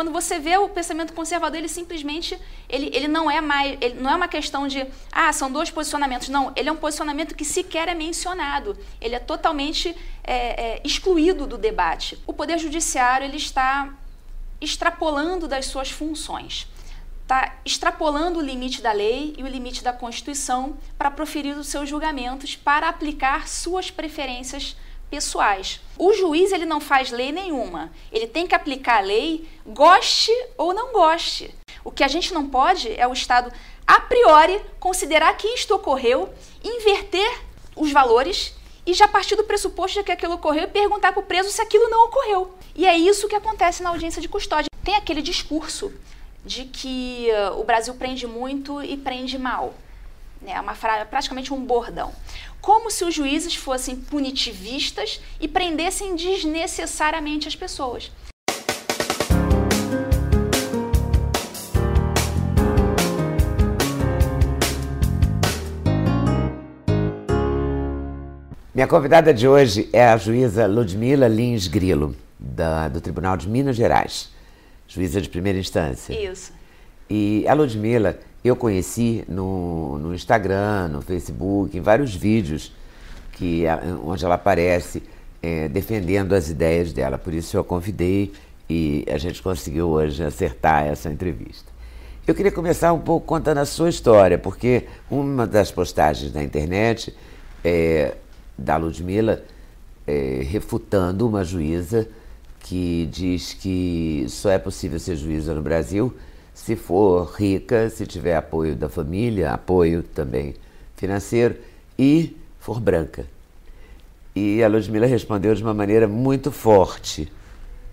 quando você vê o pensamento conservador, ele simplesmente ele, ele não é mais, ele não é uma questão de ah, são dois posicionamentos. Não, ele é um posicionamento que sequer é mencionado. Ele é totalmente é, é, excluído do debate. O Poder Judiciário ele está extrapolando das suas funções. Está extrapolando o limite da lei e o limite da Constituição para proferir os seus julgamentos, para aplicar suas preferências pessoais. O juiz ele não faz lei nenhuma. Ele tem que aplicar a lei, goste ou não goste. O que a gente não pode é o Estado a priori considerar que isto ocorreu, inverter os valores e já partir do pressuposto de que aquilo ocorreu e perguntar para o preso se aquilo não ocorreu. E é isso que acontece na audiência de custódia. Tem aquele discurso de que uh, o Brasil prende muito e prende mal. É uma frase, praticamente um bordão como se os juízes fossem punitivistas e prendessem desnecessariamente as pessoas. Minha convidada de hoje é a juíza Ludmila Lins Grilo, da, do Tribunal de Minas Gerais, juíza de primeira instância. Isso. E a Ludmila eu conheci no, no Instagram, no Facebook, em vários vídeos que, onde ela aparece é, defendendo as ideias dela. Por isso eu a convidei e a gente conseguiu hoje acertar essa entrevista. Eu queria começar um pouco contando a sua história, porque uma das postagens na internet é, da Ludmilla é, refutando uma juíza que diz que só é possível ser juíza no Brasil se for rica, se tiver apoio da família, apoio também financeiro e for branca. E a Ludmilla respondeu de uma maneira muito forte,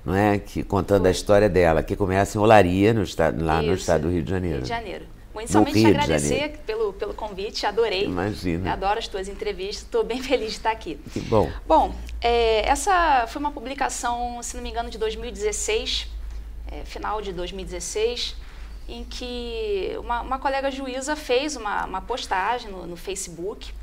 não é? Que contando a história dela, que começa em Olaria, no estado, lá Isso. no estado do Rio de Janeiro. Rio de Janeiro. Inicialmente te agradecer pelo, pelo convite, adorei. Imagina. Adoro as tuas entrevistas, estou bem feliz de estar aqui. Que bom. Bom, é, essa foi uma publicação, se não me engano, de 2016, é, final de 2016 em que uma, uma colega juíza fez uma, uma postagem no, no, Facebook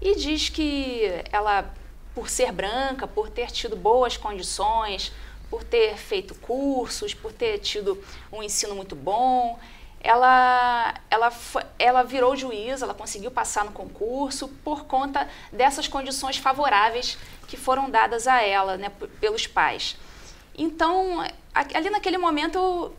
e diz que ela, por ser branca, por ter tido boas condições, por ter feito cursos, por ter tido um ensino muito bom, ela, ela, ela virou juíza, ela conseguiu passar no concurso por conta dessas condições favoráveis que foram dadas a ela né, pelos pais. Então, ali naquele momento,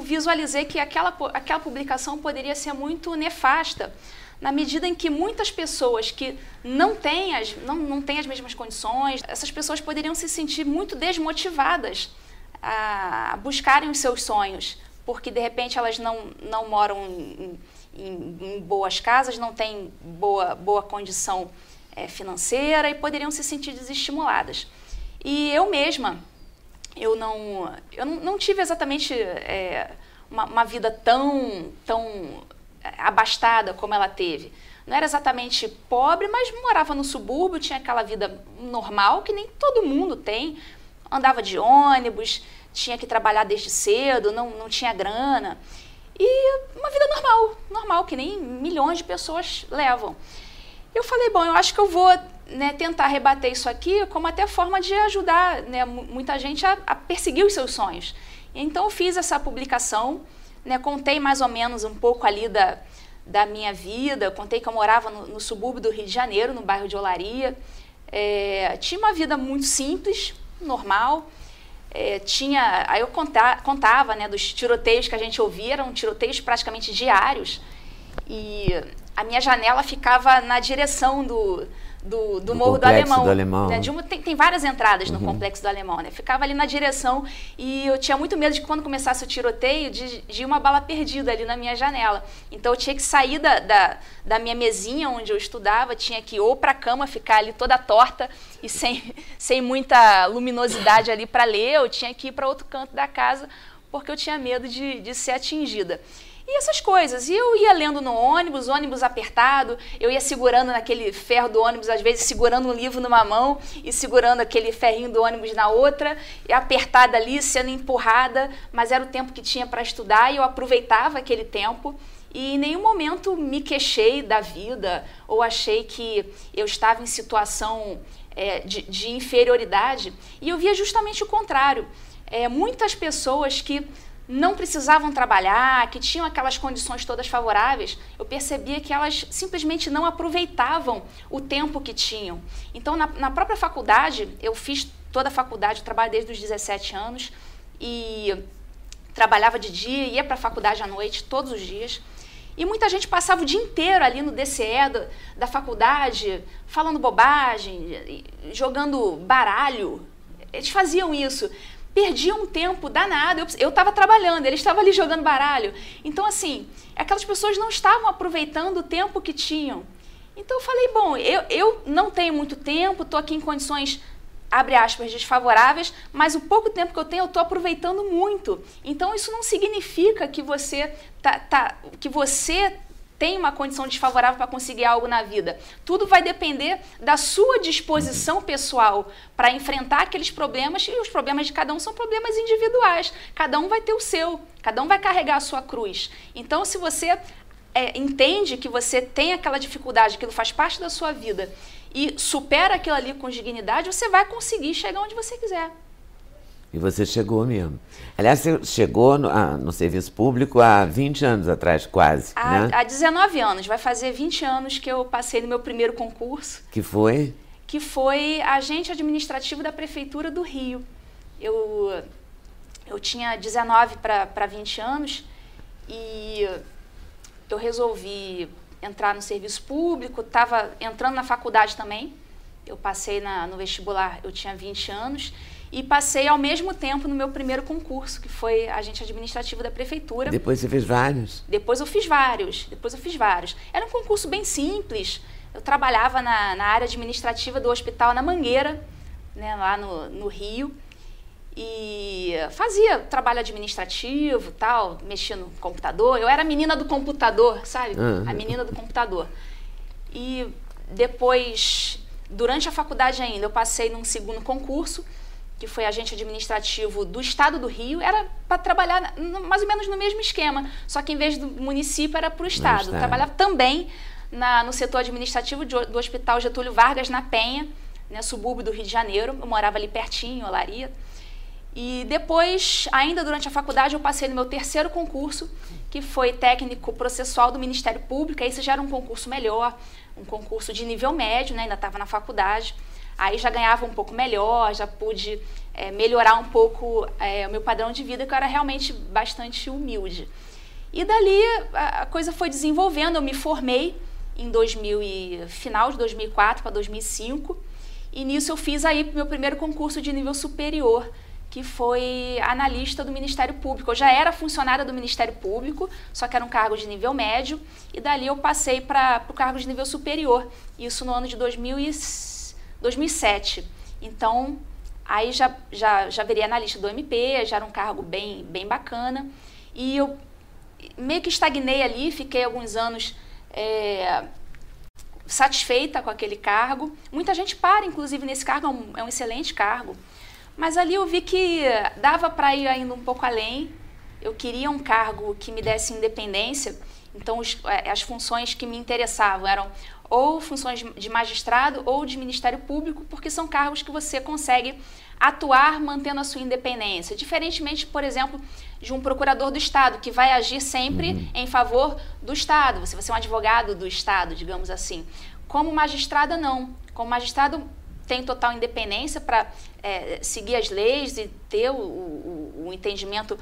visualizei que aquela, aquela publicação poderia ser muito nefasta, na medida em que muitas pessoas que não têm, as, não, não têm as mesmas condições, essas pessoas poderiam se sentir muito desmotivadas a buscarem os seus sonhos, porque de repente elas não, não moram em, em, em boas casas, não têm boa, boa condição é, financeira e poderiam se sentir desestimuladas. E eu mesma, eu não, eu não, tive exatamente é, uma, uma, vida tão, tão abastada como ela teve. Não era exatamente pobre, mas morava no subúrbio, tinha aquela vida normal que nem todo mundo tem. Andava de ônibus, tinha que trabalhar desde cedo, não, não tinha grana. E uma vida normal, normal, que nem milhões de pessoas levam. Eu falei, bom, eu acho que eu vou né, tentar rebater isso aqui como até forma de ajudar né, muita gente a, a, perseguir os seus sonhos. Então eu fiz essa publicação, né, contei mais ou menos um pouco ali da, da minha vida, contei que eu morava no, no subúrbio do Rio de Janeiro, no bairro de Olaria. É, tinha uma vida muito simples, normal. É, tinha, aí eu conta, contava né, dos tiroteios que a gente ouvia, eram tiroteios praticamente diários. E a minha janela ficava na direção do, do, do, do Morro do Alemão. Do Alemão. Né? Uma, tem, tem, várias entradas no uhum. Complexo do Alemão, né? Ficava ali na direção e eu tinha muito medo de que quando começasse o tiroteio, de, de uma bala perdida ali na minha janela. Então eu tinha que sair da, da, da minha mesinha onde eu estudava, tinha que ir ou para a cama, ficar ali toda torta e sem, sem muita luminosidade ali para ler, eu tinha que ir para outro canto da casa porque eu tinha medo de, de ser atingida. E essas coisas. E eu ia lendo no ônibus, ônibus apertado, eu ia segurando naquele ferro do ônibus, às vezes segurando um livro numa mão e segurando aquele ferrinho do ônibus na outra, e apertada ali, sendo empurrada, mas era o tempo que tinha para estudar e eu aproveitava aquele tempo. E em nenhum momento me queixei da vida ou achei que eu estava em situação é, de, de, inferioridade. E eu via justamente o contrário. É, muitas pessoas que não precisavam trabalhar, que tinham aquelas condições todas favoráveis, eu percebia que elas simplesmente não aproveitavam o tempo que tinham. Então, na, na própria faculdade, eu fiz toda a faculdade, trabalho desde os 17 anos e trabalhava de dia, ia para a faculdade à noite todos os dias. E muita gente passava o dia inteiro ali no DCE da faculdade, falando bobagem, jogando baralho. Eles faziam isso perdia um tempo danado. Eu estava trabalhando, ele estava ali jogando baralho. Então, assim, aquelas pessoas não estavam aproveitando o tempo que tinham. Então, eu falei: bom, eu, eu não tenho muito tempo, estou aqui em condições, abre aspas, desfavoráveis, mas o pouco tempo que eu tenho, eu estou aproveitando muito. Então, isso não significa que você, tá, tá, que você tem uma condição desfavorável para conseguir algo na vida. Tudo vai depender da sua disposição pessoal para enfrentar aqueles problemas e os problemas de cada um são problemas individuais. Cada um vai ter o seu, cada um vai carregar a sua cruz. Então, se você é, entende que você tem aquela dificuldade, aquilo faz parte da sua vida e supera aquilo ali com dignidade, você vai conseguir chegar onde você quiser. E você chegou mesmo. Aliás, você chegou no, ah, no serviço público há 20 anos atrás, quase. Há, né? há 19 anos. Vai fazer 20 anos que eu passei no meu primeiro concurso. Que foi? Que foi agente administrativo da Prefeitura do Rio. Eu, eu tinha 19 para 20 anos e eu resolvi entrar no serviço público, estava entrando na faculdade também. Eu passei na, no vestibular, eu tinha 20 anos e passei ao mesmo tempo no meu primeiro concurso, que foi agente administrativo da prefeitura. Depois você fez vários? Depois eu fiz vários, depois eu fiz vários. Era um concurso bem simples. Eu trabalhava na, na área administrativa do hospital na Mangueira, né, lá no, no Rio, e fazia trabalho administrativo, tal, mexia no computador. Eu era a menina do computador, sabe? Uhum. A menina do computador. E depois, durante a faculdade ainda, eu passei num segundo concurso, que foi agente administrativo do estado do Rio, era para trabalhar mais ou menos no mesmo esquema, só que em vez do município era para o estado. estado. Trabalhava também na, no setor administrativo de, do Hospital Getúlio Vargas, na Penha, né, subúrbio do Rio de Janeiro. Eu morava ali pertinho, em Olaria. E depois, ainda durante a faculdade, eu passei no meu terceiro concurso, que foi técnico processual do Ministério Público. Esse já era um concurso melhor, um concurso de nível médio, né, ainda estava na faculdade. Aí já ganhava um pouco melhor, já pude é, melhorar um pouco é, o meu padrão de vida, que eu era realmente bastante humilde. E dali a, coisa foi desenvolvendo, eu me formei em 2000 e, final de 2004 para 2005, e nisso eu fiz aí meu primeiro concurso de nível superior, que foi analista do Ministério Público. Eu já era funcionária do Ministério Público, só que era um cargo de nível médio, e dali eu passei para o cargo de nível superior, isso no ano de 2005. 2007. Então, aí já, já, já virei analista do MP, já era um cargo bem, bem bacana. E eu meio que estagnei ali, fiquei alguns anos é, satisfeita com aquele cargo. Muita gente para, inclusive, nesse cargo, é um, é um excelente cargo. Mas ali eu vi que dava para ir ainda um pouco além. Eu queria um cargo que me desse independência. Então, os, é, as funções que me interessavam eram ou funções de magistrado ou de Ministério Público, porque são cargos que você consegue atuar mantendo a sua independência. Diferentemente, por exemplo, de um procurador do Estado, que vai agir sempre uhum. em favor do Estado. Você vai ser um advogado do Estado, digamos assim. Como magistrada, não. Como magistrado, tem total independência para é, seguir as leis e ter o, o, o entendimento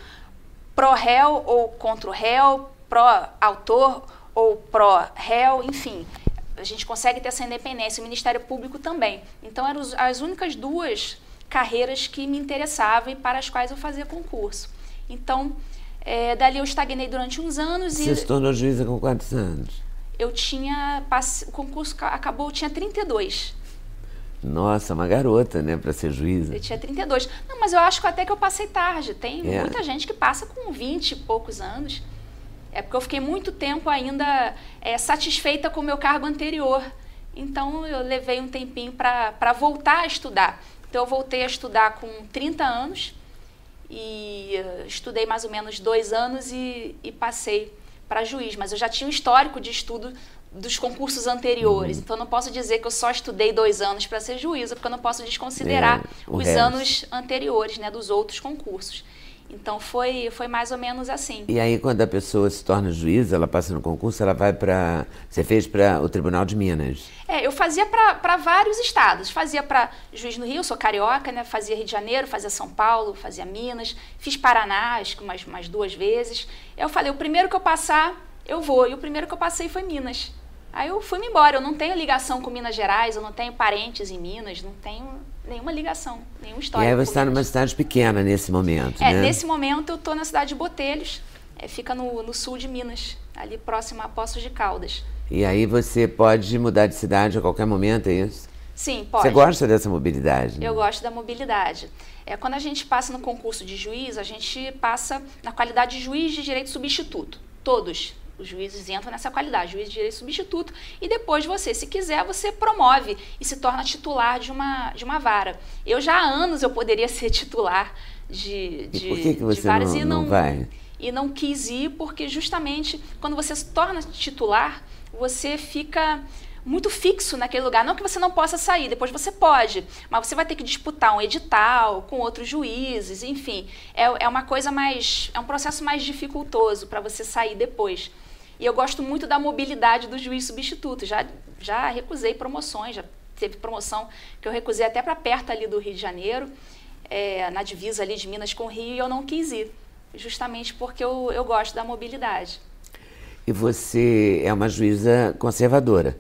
pró-réu ou contra o réu, pró-autor ou pró-réu, enfim a gente consegue ter essa independência, o Ministério Público também. Então, eram as únicas duas carreiras que me interessavam e para as quais eu fazia concurso. Então, é, dali eu estagnei durante uns anos. Você e se tornou juíza com quantos anos? Eu tinha. O concurso acabou, eu tinha 32. Nossa, uma garota, né, para ser juíza. Eu tinha 32. Não, mas eu acho que até que eu passei tarde. Tem é. muita gente que passa com 20 e poucos anos. É porque eu fiquei muito tempo ainda é, satisfeita com o meu cargo anterior. Então eu levei um tempinho para voltar a estudar. Então eu voltei a estudar com 30 anos e uh, estudei mais ou menos dois anos e, e passei para juiz. Mas eu já tinha um histórico de estudo dos concursos anteriores. Uhum. Então eu não posso dizer que eu só estudei dois anos para ser juíza, porque eu não posso desconsiderar é, os resto. anos anteriores, né, dos outros concursos. Então foi, foi mais ou menos assim. E aí quando a pessoa se torna juíza, ela passa no concurso, ela vai para. Você fez para o Tribunal de Minas? É, eu fazia para vários estados. Fazia para juiz no Rio, sou carioca, né? Fazia Rio de Janeiro, fazia São Paulo, fazia Minas, fiz Paraná, acho que umas, umas duas vezes. Eu falei, o primeiro que eu passar, eu vou. E o primeiro que eu passei foi Minas. Aí eu fui-me embora. Eu não tenho ligação com Minas Gerais, eu não tenho parentes em Minas, não tenho nenhuma ligação, nenhuma história. E aí você está numa cidade pequena nesse momento, É, né? nesse momento eu estou na cidade de Botelhos, é, fica no, no, sul de Minas, ali próximo a Poços de Caldas. E aí você pode mudar de cidade a qualquer momento, é isso? Sim, pode. Você gosta dessa mobilidade? Né? Eu gosto da mobilidade. É, quando a gente passa no concurso de juiz, a gente passa na qualidade de juiz de direito substituto. Todos os juízes entram nessa qualidade, juiz de direito substituto, e depois você, se quiser, você promove e se torna titular de uma, de uma vara. Eu já há anos eu poderia ser titular de, de, e por que, que você não, e não, não vai? E não quis ir porque justamente quando você se torna titular, você fica muito fixo naquele lugar. Não que você não possa sair, depois você pode, mas você vai ter que disputar um edital com outros juízes, enfim. É, é uma coisa mais. É um processo mais dificultoso para você sair depois. E eu gosto muito da mobilidade do juiz substituto. Já, já recusei promoções, já teve promoção que eu recusei até para perto ali do Rio de Janeiro, é, na divisa ali de Minas com o Rio, e eu não quis ir, justamente porque eu, eu gosto da mobilidade. E você é uma juíza conservadora?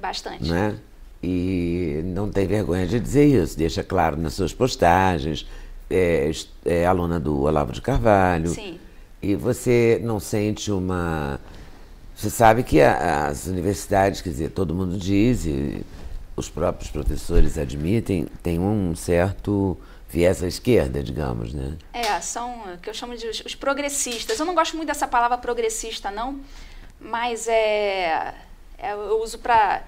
Bastante. Né? E não tem vergonha de dizer isso, deixa claro nas suas postagens, é, é aluna do Olavo de Carvalho. Sim. E você não sente uma você sabe que a, as universidades, quer dizer, todo mundo diz, e os próprios professores admitem, tem um certo viés à esquerda, digamos, né? É, são o que eu chamo de os, os, progressistas. Eu não gosto muito dessa palavra progressista, não, mas é, é eu uso para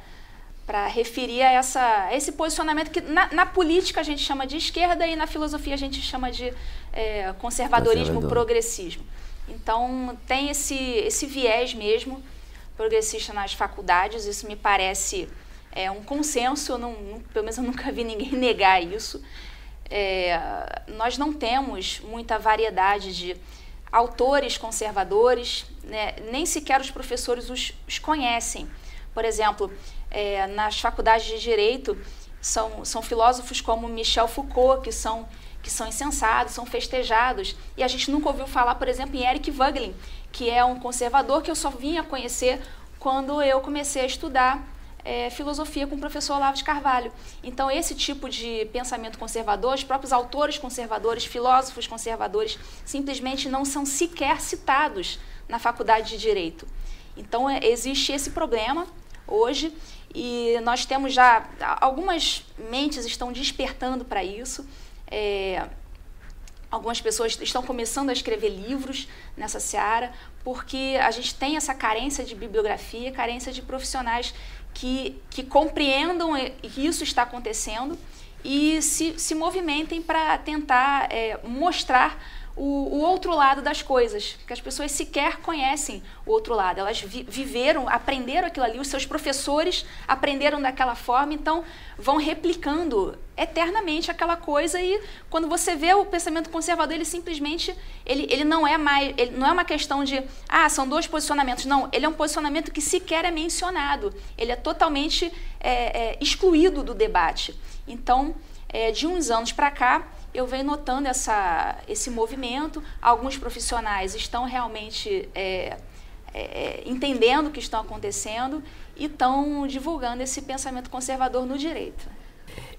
para referir a, essa, a esse posicionamento que na, na, política a gente chama de esquerda e na filosofia a gente chama de é, conservadorismo, Conservador. progressismo. Então, tem esse, esse viés mesmo progressista nas faculdades, isso me parece é, um consenso, não, pelo menos eu nunca vi ninguém negar isso. É, nós não temos muita variedade de autores conservadores, né? nem sequer os professores os, os conhecem. Por exemplo, é, nas faculdades de Direito, são, são filósofos como Michel Foucault, que são que são insensados, são festejados. E a gente nunca ouviu falar, por exemplo, em Eric Voegelin, que é um conservador que eu só vinha conhecer quando eu comecei a estudar é, filosofia com o professor Olavo de Carvalho. Então, esse tipo de pensamento conservador, os próprios autores conservadores, filósofos conservadores, simplesmente não são sequer citados na faculdade de Direito. Então, é, existe esse problema hoje e nós temos já algumas mentes estão despertando para isso. É, algumas pessoas estão começando a escrever livros nessa seara, porque a gente tem essa carência de bibliografia, carência de profissionais que, que compreendam que isso está acontecendo e se, se movimentem para tentar é, mostrar o, o, outro lado das coisas, porque as pessoas sequer conhecem o outro lado. Elas vi, viveram, aprenderam aquilo ali, os seus professores aprenderam daquela forma, então vão replicando eternamente aquela coisa e quando você vê o pensamento conservador, ele simplesmente ele, ele não é mais, ele não é uma questão de ah, são dois posicionamentos, não, ele é um posicionamento que sequer é mencionado, ele é totalmente é, é, excluído do debate. Então, é, de uns anos para cá, eu venho notando essa, esse movimento. Alguns profissionais estão realmente é, é, é, entendendo o que está acontecendo e estão divulgando esse pensamento conservador no direito.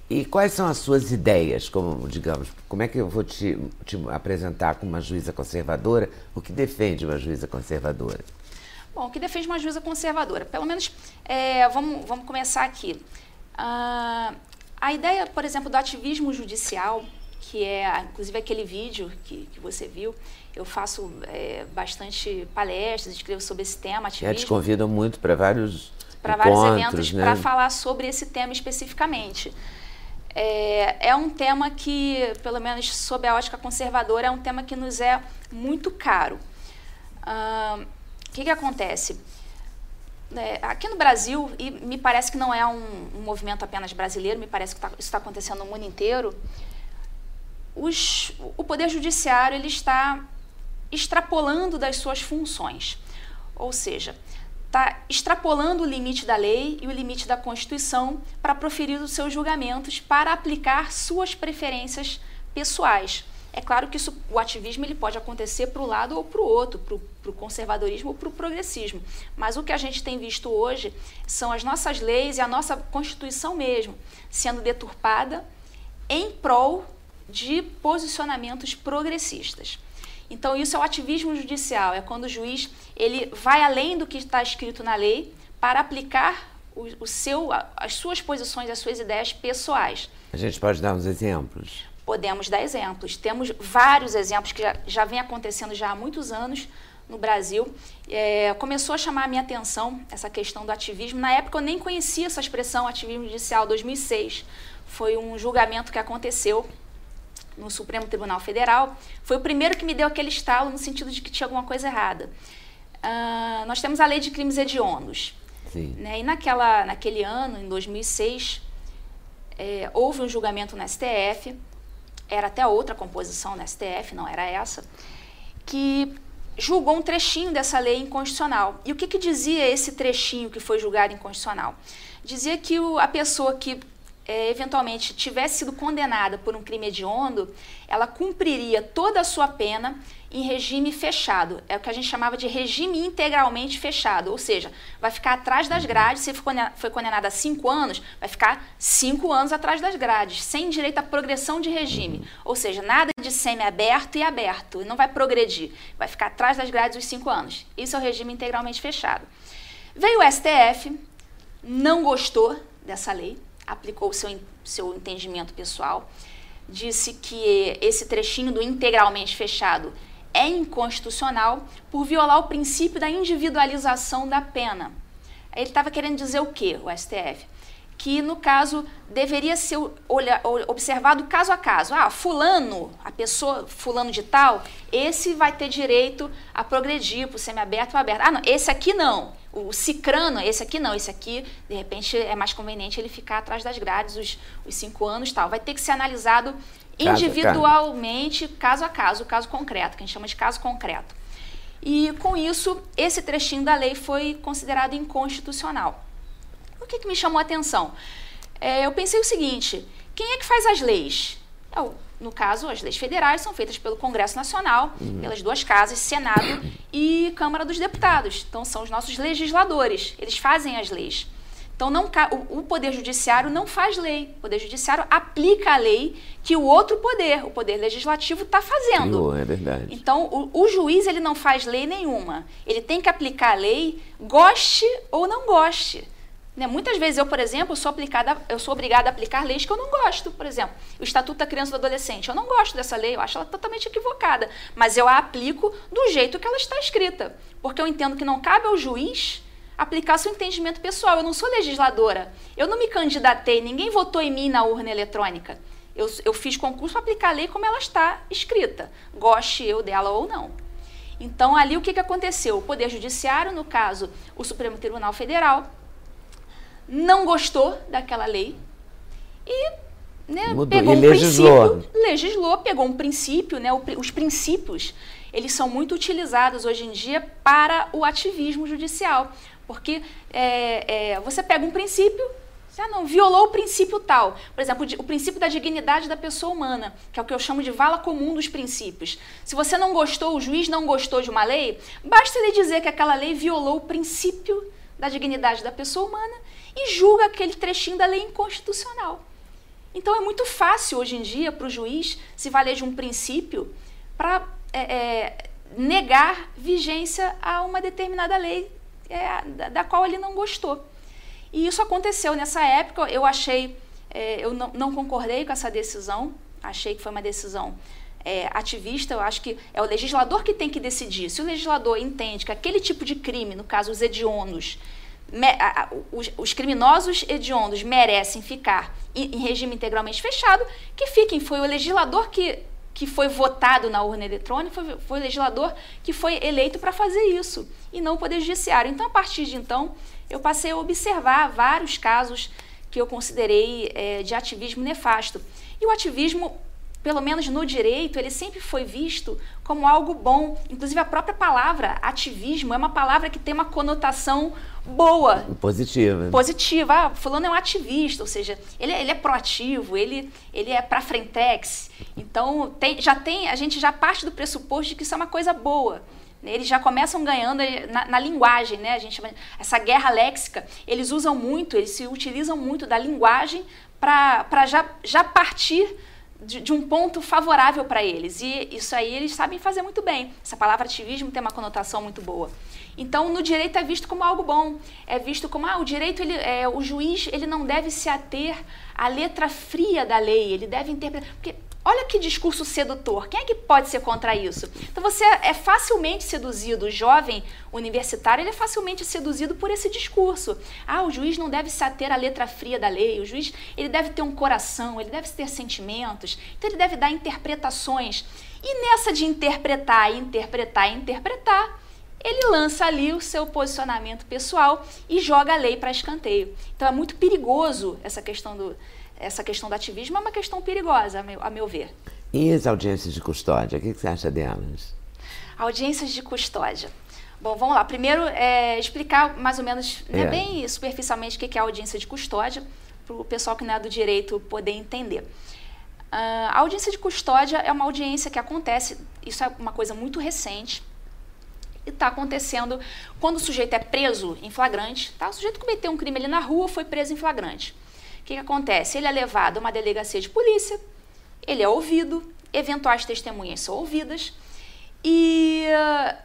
E quais são as suas ideias, como, digamos, como é que eu vou te, te apresentar como uma juíza conservadora? O que defende uma juíza conservadora? Bom, o que defende uma juíza conservadora? Pelo menos, é, vamos, vamos começar aqui. Ah, a ideia, por exemplo, do ativismo judicial, que é inclusive aquele vídeo que, que você viu. Eu faço é, bastante palestras, escrevo sobre esse tema, ativismo. É, te convidam muito para vários para vários eventos né? para falar sobre esse tema especificamente. É, é, um tema que, pelo menos sob a ótica conservadora, é um tema que nos é muito caro. O que, que acontece? É, aqui no Brasil, e me parece que não é um, um movimento apenas brasileiro, me parece que tá, isso está acontecendo no mundo inteiro, os, o Poder Judiciário ele está extrapolando das suas funções. Ou seja, está extrapolando o limite da lei e o limite da Constituição para proferir os seus julgamentos, para aplicar suas preferências pessoais. É claro que isso, o ativismo ele pode acontecer para o lado ou para o outro, para o conservadorismo ou para o progressismo. Mas o que a gente tem visto hoje são as nossas leis e a nossa Constituição mesmo sendo deturpada em prol de posicionamentos progressistas. Então isso é o ativismo judicial, é quando o juiz ele vai além do que está escrito na lei para aplicar o, o seu, as suas posições, as suas ideias pessoais. A gente pode dar uns exemplos? podemos dar exemplos. Temos vários exemplos que já, já vem acontecendo já há muitos anos no Brasil. É, começou a chamar a minha atenção essa questão do ativismo. Na época eu nem conhecia essa expressão ativismo judicial, 2006. Foi um julgamento que aconteceu no Supremo Tribunal Federal. Foi o primeiro que me deu aquele estalo no sentido de que tinha alguma coisa errada. Uh, nós temos a lei de crimes hediondos. Sim. Né? E naquela, naquele ano, em 2006, é, houve um julgamento no STF era até outra composição na STF, não era essa, que julgou um trechinho dessa lei inconstitucional. E o que, que dizia esse trechinho que foi julgado inconstitucional? Dizia que o, a pessoa que é, eventualmente tivesse sido condenada por um crime hediondo, ela cumpriria toda a sua pena em regime fechado. É o que a gente chamava de regime integralmente fechado, ou seja, vai ficar atrás das grades. Se foi condenada a cinco anos, vai ficar cinco anos atrás das grades, sem direito à progressão de regime. Ou seja, nada de semi-aberto e aberto, não vai progredir, vai ficar atrás das grades os cinco anos. Isso é o regime integralmente fechado. Veio o STF, não gostou dessa lei, aplicou o seu, seu entendimento pessoal, disse que esse trechinho do integralmente fechado é inconstitucional por violar o princípio da individualização da pena. Ele estava querendo dizer o quê, o STF? Que, no caso, deveria ser olha, observado caso a caso. Ah, fulano, a pessoa, fulano de tal, esse vai ter direito a progredir para o semiaberto ou aberto. Ah, não, esse aqui não. O cicrano, esse aqui não. Esse aqui, de repente, é mais conveniente ele ficar atrás das grades os, os cinco anos tal. Vai ter que ser analisado individualmente, caso a caso, caso concreto, que a gente chama de caso concreto. E com isso, esse trechinho da lei foi considerado inconstitucional. O que, que me chamou a atenção? É, eu pensei o seguinte: quem é que faz as leis? É no caso, as leis federais são feitas pelo Congresso Nacional, uhum. pelas duas casas, Senado e Câmara dos Deputados. Então, são os nossos legisladores, eles fazem as leis. Então, não, o, o Poder Judiciário não faz lei. O Poder Judiciário aplica a lei que o outro poder, o Poder Legislativo, está fazendo. é verdade. Então, o, o, juiz ele não faz lei nenhuma. Ele tem que aplicar a lei, goste ou não goste. Né? Muitas vezes eu, por exemplo, sou, aplicada, eu sou obrigada a aplicar leis que eu não gosto. Por exemplo, o Estatuto da Criança e do Adolescente. Eu não gosto dessa lei, eu acho ela totalmente equivocada. Mas eu a aplico do jeito que ela está escrita. Porque eu entendo que não cabe ao juiz aplicar seu entendimento pessoal. Eu não sou legisladora. Eu não me candidatei, ninguém votou em mim na urna eletrônica. Eu, eu fiz concurso para aplicar a lei como ela está escrita, goste eu dela ou não. Então, ali o que, que aconteceu? O Poder Judiciário, no caso, o Supremo Tribunal Federal, não gostou daquela lei e né, pegou e um legislou. princípio, legislou, pegou um princípio, né, os princípios, eles são muito utilizados hoje em dia para o ativismo judicial. Porque é, é, você pega um princípio, ah, não, violou o princípio tal. Por exemplo, o princípio da dignidade da pessoa humana, que é o que eu chamo de vala comum dos princípios. Se você não gostou, o juiz não gostou de uma lei, basta ele dizer que aquela lei violou o princípio da dignidade da pessoa humana e julga aquele trechinho da lei inconstitucional. Então é muito fácil hoje em dia para o juiz se valer de um princípio para é, é, negar vigência a uma determinada lei é, da, da, qual ele não gostou. E isso aconteceu nessa época. Eu achei, é, eu não, não, concordei com essa decisão. achei que foi uma decisão é, ativista, eu acho que é o legislador que tem que decidir. Se o legislador entende que aquele tipo de crime, no caso os hediondos, os, os, criminosos hediondos merecem ficar em, em, regime integralmente fechado, que fiquem. Foi o legislador que, que foi votado na urna eletrônica, foi, foi o legislador que foi eleito para fazer isso, e não o Poder Judiciário. Então, a partir de então, eu passei a observar vários casos que eu considerei é, de ativismo nefasto. E o ativismo pelo menos no direito, ele sempre foi visto como algo bom. Inclusive, a própria palavra ativismo é uma palavra que tem uma conotação boa. Positiva. Positiva. Ah, fulano é um ativista, ou seja, ele, é, ele é proativo, ele, ele é para frentex. Então, tem, já tem, a gente já parte do pressuposto de que isso é uma coisa boa. Eles já começam ganhando na, na, linguagem, né? A gente essa guerra léxica, eles usam muito, eles se utilizam muito da linguagem para já, já partir de, de, um ponto favorável para eles. E isso aí eles sabem fazer muito bem. Essa palavra ativismo tem uma conotação muito boa. Então, no direito é visto como algo bom. É visto como, ah, o direito, ele, é, o juiz, ele não deve se ater à letra fria da lei. Ele deve interpretar... Porque Olha que discurso sedutor. Quem é que pode ser contra isso? Então você é facilmente seduzido, o jovem universitário, ele é facilmente seduzido por esse discurso. Ah, o juiz não deve se ater à letra fria da lei, o juiz ele deve ter um coração, ele deve ter sentimentos, então ele deve dar interpretações. E nessa de interpretar, interpretar, interpretar, ele lança ali o seu posicionamento pessoal e joga a lei para escanteio. Então é muito perigoso essa questão do, essa questão do ativismo é uma questão perigosa, a meu, a meu ver. E as audiências de custódia, o que você acha delas? Audiências de custódia. Bom, vamos lá. Primeiro, é, explicar mais ou menos, né, é. bem superficialmente, o que é a audiência de custódia, para o pessoal que não é do direito poder entender. Uh, a audiência de custódia é uma audiência que acontece, isso é uma coisa muito recente, e está acontecendo quando o sujeito é preso em flagrante. Tá? O sujeito cometeu um crime ali na rua, foi preso em flagrante que, que acontece? Ele é levado a uma delegacia de polícia, ele é ouvido, eventuais testemunhas são ouvidas e uh,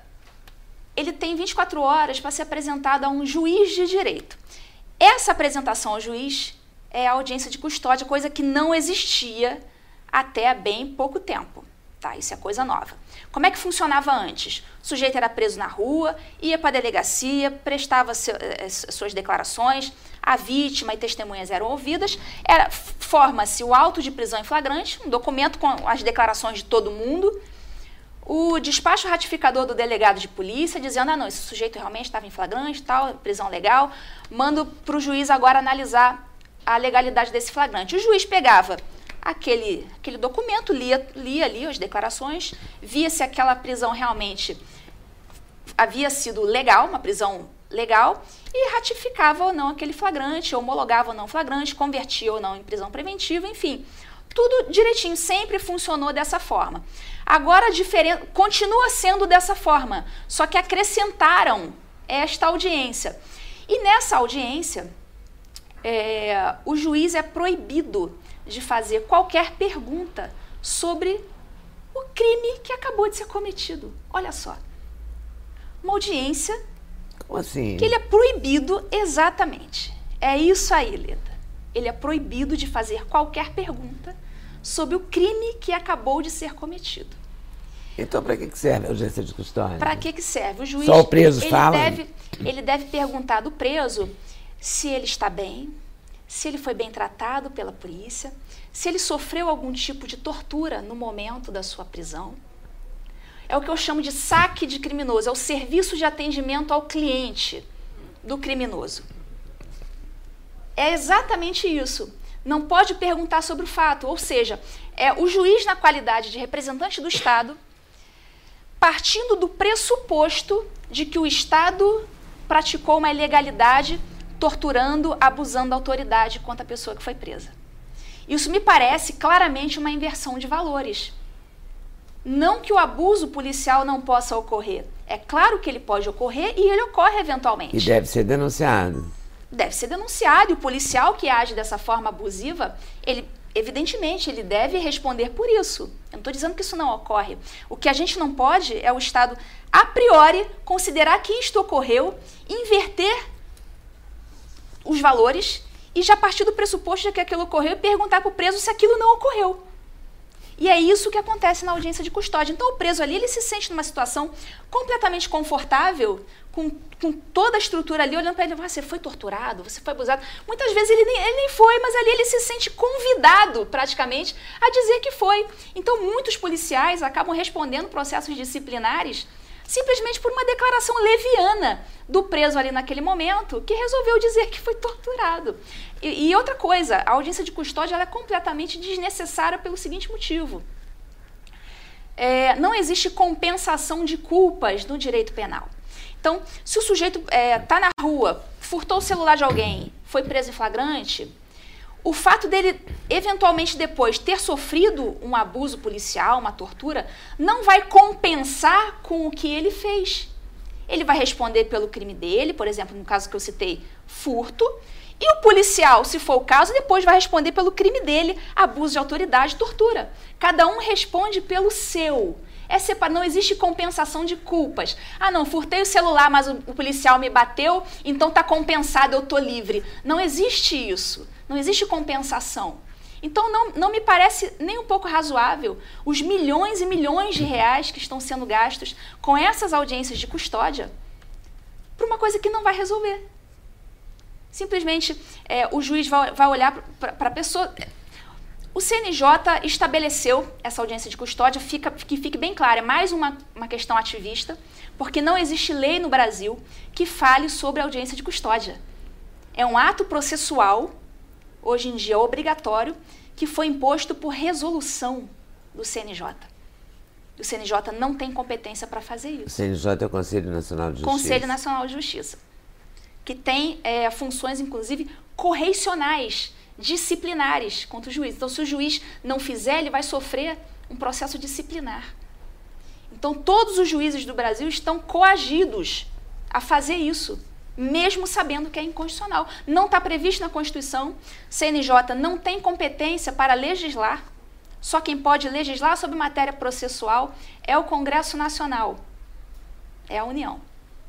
ele tem 24 horas para ser apresentado a um juiz de direito. Essa apresentação ao juiz é a audiência de custódia, coisa que não existia até bem pouco tempo. Tá, isso é coisa nova. Como é que funcionava antes? O sujeito era preso na rua, ia para a delegacia, prestava seu, eh, suas declarações, a vítima e testemunhas eram ouvidas, era forma-se o auto de prisão em flagrante, um documento com as declarações de todo mundo, o despacho ratificador do delegado de polícia dizendo, ah não, esse sujeito realmente estava em flagrante, tal, prisão legal, mando para o juiz agora analisar a legalidade desse flagrante. O juiz pegava aquele, aquele documento, lia, lia ali as declarações, via se aquela prisão realmente havia sido legal, uma prisão legal, e ratificava ou não aquele flagrante, homologava ou não flagrante, convertia ou não em prisão preventiva, enfim. Tudo direitinho, sempre funcionou dessa forma. Agora diferen... continua sendo dessa forma, só que acrescentaram esta audiência. E nessa audiência, é, o juiz é proibido de fazer qualquer pergunta sobre o crime que acabou de ser cometido. Olha só. Uma audiência como assim? Que ele é proibido exatamente. É isso aí, Leda. Ele é proibido de fazer qualquer pergunta sobre o crime que acabou de ser cometido. Então, para que serve a audiência de custódia? Para que serve? O juiz. Só o preso ele fala? Deve, ele deve perguntar do preso se ele está bem, se ele foi bem tratado pela polícia, se ele sofreu algum tipo de tortura no momento da sua prisão é o que eu chamo de saque de criminoso, é o serviço de atendimento ao cliente do criminoso. É exatamente isso. Não pode perguntar sobre o fato, ou seja, é o juiz na qualidade de representante do Estado, partindo do pressuposto de que o Estado praticou uma ilegalidade, torturando, abusando da autoridade contra a pessoa que foi presa. Isso me parece claramente uma inversão de valores. Não que o abuso policial não possa ocorrer. É claro que ele pode ocorrer e ele ocorre eventualmente. E deve ser denunciado. Deve ser denunciado. E o policial que age dessa forma abusiva, ele evidentemente ele deve responder por isso. Eu não estou dizendo que isso não ocorre. O que a gente não pode é o Estado, a priori, considerar que isto ocorreu, inverter os valores e já partir do pressuposto de que aquilo ocorreu e perguntar para o preso se aquilo não ocorreu. E é isso que acontece na audiência de custódia. Então, o preso ali, ele se sente numa situação completamente confortável, com, com toda a estrutura ali, olhando para ele, ah, você foi torturado, você foi abusado. Muitas vezes ele nem, ele nem foi, mas ali ele se sente convidado, praticamente, a dizer que foi. Então, muitos policiais acabam respondendo processos disciplinares simplesmente por uma declaração leviana do preso ali naquele momento, que resolveu dizer que foi torturado. E, e outra coisa, a audiência de custódia é completamente desnecessária pelo seguinte motivo. É, não existe compensação de culpas no direito penal. Então, se o sujeito está é, tá na rua, furtou o celular de alguém, foi preso em flagrante, o fato dele eventualmente depois ter sofrido um abuso policial, uma tortura, não vai compensar com o que ele fez. Ele vai responder pelo crime dele, por exemplo, no caso que eu citei, furto, e o policial, se for o caso, depois vai responder pelo crime dele, abuso de autoridade, tortura. Cada um responde pelo seu. É separ... Não existe compensação de culpas. Ah, não, furtei o celular, mas o, policial me bateu, então está compensado, eu estou livre. Não existe isso. Não existe compensação. Então não, não me parece nem um pouco razoável os milhões e milhões de reais que estão sendo gastos com essas audiências de custódia para uma coisa que não vai resolver. Simplesmente é, o juiz vai, vai olhar para a pessoa. O CNJ estabeleceu essa audiência de custódia, fica, que fique bem claro, é mais uma, uma questão ativista, porque não existe lei no Brasil que fale sobre audiência de custódia. É um ato processual, hoje em dia obrigatório, que foi imposto por resolução do CNJ. O CNJ não tem competência para fazer isso. O CNJ é o Conselho Nacional de Justiça. Conselho Nacional de Justiça que tem é, funções, inclusive, correicionais, disciplinares contra o juiz. Então, se o juiz não fizer, ele vai sofrer um processo disciplinar. Então, todos os juízes do Brasil estão coagidos a fazer isso, mesmo sabendo que é inconstitucional. Não está previsto na Constituição, CNJ não tem competência para legislar, só quem pode legislar sobre matéria processual é o Congresso Nacional, é a União.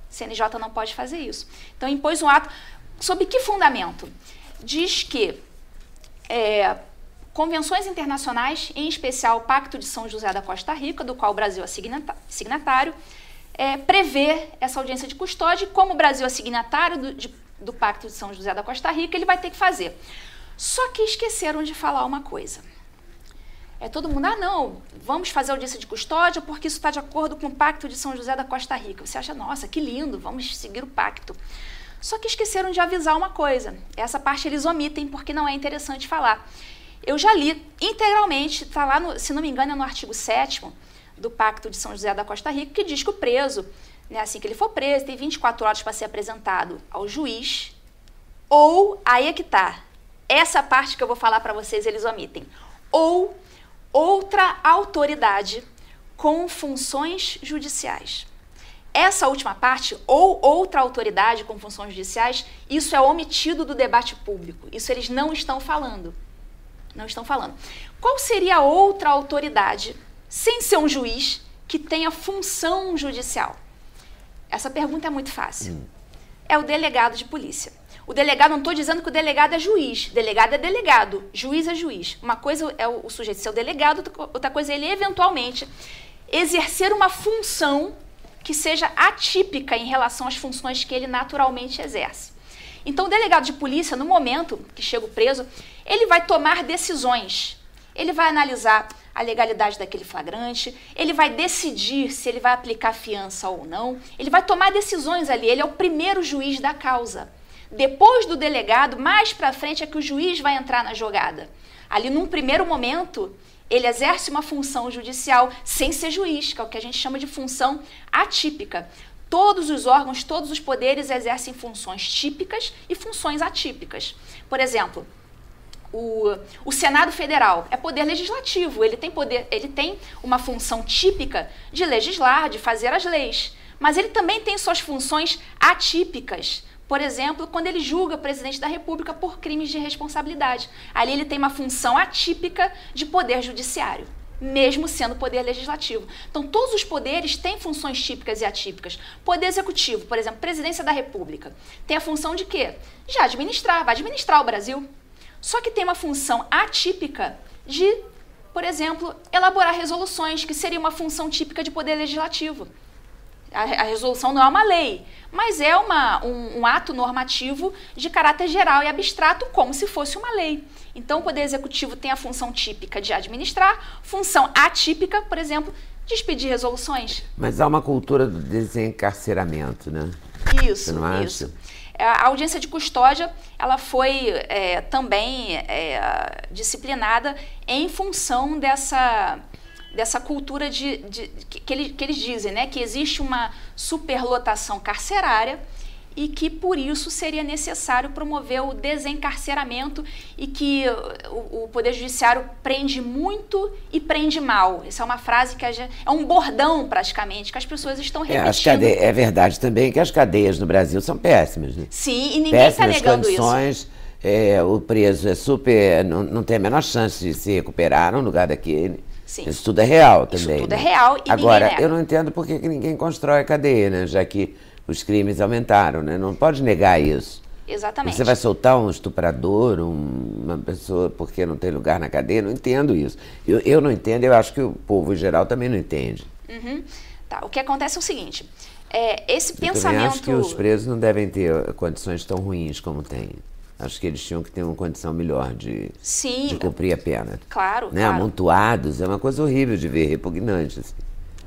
CNJ não pode fazer isso. Então, impôs um ato. Sob que fundamento? Diz que é, convenções internacionais, em especial o Pacto de São José da Costa Rica, do qual o Brasil é signatário, é, prevê essa audiência de custódia como o Brasil é signatário do, de, do Pacto de São José da Costa Rica, ele vai ter que fazer. Só que esqueceram de falar uma coisa. É todo mundo, ah, não, vamos fazer audiência de custódia porque isso está de acordo com o Pacto de São José da Costa Rica. Você acha, nossa, que lindo, vamos seguir o pacto. Só que esqueceram de avisar uma coisa. Essa parte eles omitem porque não é interessante falar. Eu já li integralmente, está lá, no, se não me engano, é no artigo 7 do Pacto de São José da Costa Rica, que diz que o preso, né, assim que ele for preso, tem 24 horas para ser apresentado ao juiz, ou, aí é que está, essa parte que eu vou falar para vocês, eles omitem, ou outra autoridade com funções judiciais. Essa última parte, ou outra autoridade com funções judiciais, isso é omitido do debate público. Isso eles não estão falando. Não estão falando. Qual seria a outra autoridade, sem ser um juiz, que tenha função judicial? Essa pergunta é muito fácil. Hum. É o delegado de polícia. O delegado, não estou dizendo que o delegado é juiz. Delegado é delegado, juiz é juiz. Uma coisa é o, sujeito ser o delegado, outra coisa é ele eventualmente exercer uma função que seja atípica em relação às funções que ele naturalmente exerce. Então, o delegado de polícia, no momento que chega o preso, ele vai tomar decisões. Ele vai analisar a legalidade daquele flagrante, ele vai decidir se ele vai aplicar fiança ou não, ele vai tomar decisões ali, ele é o primeiro juiz da causa. Depois do delegado, mais para frente é que o juiz vai entrar na jogada. Ali, num primeiro momento, ele exerce uma função judicial sem ser juiz, que é o que a gente chama de função atípica. Todos os órgãos, todos os poderes exercem funções típicas e funções atípicas. Por exemplo, o, o, Senado Federal é poder legislativo, ele tem poder, ele tem uma função típica de legislar, de fazer as leis, mas ele também tem suas funções atípicas por exemplo, quando ele julga o presidente da República por crimes de responsabilidade. Ali ele tem uma função atípica de poder judiciário, mesmo sendo poder legislativo. Então, todos os poderes têm funções típicas e atípicas. Poder executivo, por exemplo, presidência da República, tem a função de quê? De administrar, vai administrar o Brasil. Só que tem uma função atípica de por exemplo, elaborar resoluções, que seria uma função típica de poder legislativo. A, a resolução não é uma lei, mas é uma, um, um, ato normativo de caráter geral e abstrato, como se fosse uma lei. Então, o Poder Executivo tem a função típica de administrar, função atípica, por exemplo, de expedir resoluções. Mas há uma cultura do desencarceramento, né? Isso, isso. A audiência de custódia ela foi é, também é, disciplinada em função dessa dessa cultura de, de que, ele, que, eles dizem, né, que existe uma superlotação carcerária e que por isso seria necessário promover o desencarceramento e que o, o Poder Judiciário prende muito e prende mal. Essa é uma frase que gente, é um bordão praticamente que as pessoas estão repetindo. É, é verdade também que as cadeias no Brasil são péssimas. Né? Sim, e ninguém está negando condições, isso. É, o preso é super, não, não tem a menor chance de se recuperar no lugar daquele. Sim. Isso tudo é real também. Isso tudo né? é real e Agora, eu não entendo por que ninguém constrói a cadeia, né? Já que os crimes aumentaram, né? Não pode negar isso. Exatamente. Você vai soltar um estuprador, um, uma pessoa porque não tem lugar na cadeia? Não entendo isso. Eu, eu não entendo, eu acho que o povo em geral também não entende. Uhum. Tá, o que acontece é o seguinte, é, esse eu pensamento... Eu acho que os presos não devem ter condições tão ruins como têm. Acho que eles tinham que ter uma condição melhor de, Sim, de cumprir a pena. Claro, né? claro. Amontoados, é uma coisa horrível de ver, repugnante. Assim.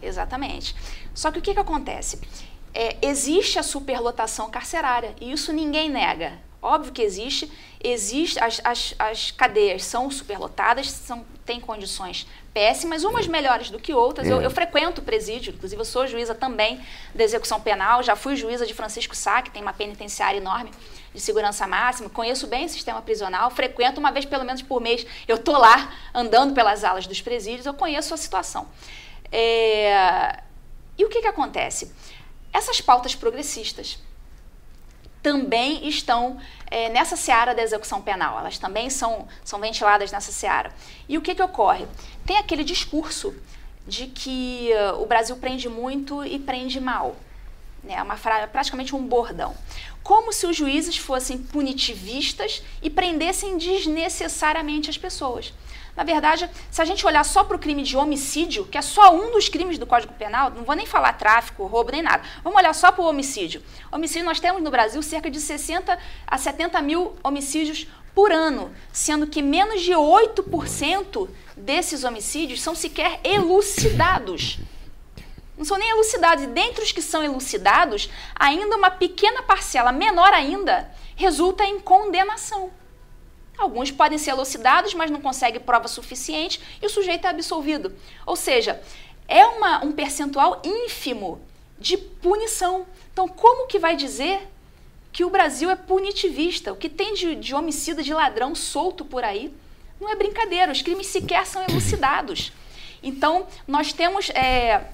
Exatamente. Só que o que, que acontece? É, existe a superlotação carcerária e isso ninguém nega. Óbvio que existe, existe as, as, as cadeias são superlotadas, são, têm condições péssimas, umas melhores do que outras. Eu, eu, frequento o presídio, inclusive eu sou juíza também da execução penal, já fui juíza de Francisco Sá, que tem uma penitenciária enorme de segurança máxima, conheço bem o sistema prisional, frequento uma vez pelo menos por mês, eu estou lá andando pelas alas dos presídios, eu conheço a situação. É... E o que, que acontece? Essas pautas progressistas, também estão é, nessa seara da execução penal, elas também são, são ventiladas nessa seara. E o que, que ocorre? Tem aquele discurso de que uh, o Brasil prende muito e prende mal. Né? É uma praticamente um bordão. Como se os juízes fossem punitivistas e prendessem desnecessariamente as pessoas. Na verdade, se a gente olhar só para o crime de homicídio, que é só um dos crimes do Código Penal, não vou nem falar tráfico, roubo, nem nada. Vamos olhar só para o homicídio. Homicídio, nós temos no Brasil cerca de 60 a 70 mil homicídios por ano, sendo que menos de 8% desses homicídios são sequer elucidados. Não são nem elucidados. E dentre os que são elucidados, ainda uma pequena parcela, menor ainda, resulta em condenação. Alguns podem ser elucidados, mas não conseguem prova suficiente e o sujeito é absolvido. Ou seja, é uma, um percentual ínfimo de punição. Então, como que vai dizer que o Brasil é punitivista? O que tem de, de homicida, de ladrão solto por aí? Não é brincadeira, os crimes sequer são elucidados. Então, nós temos, é,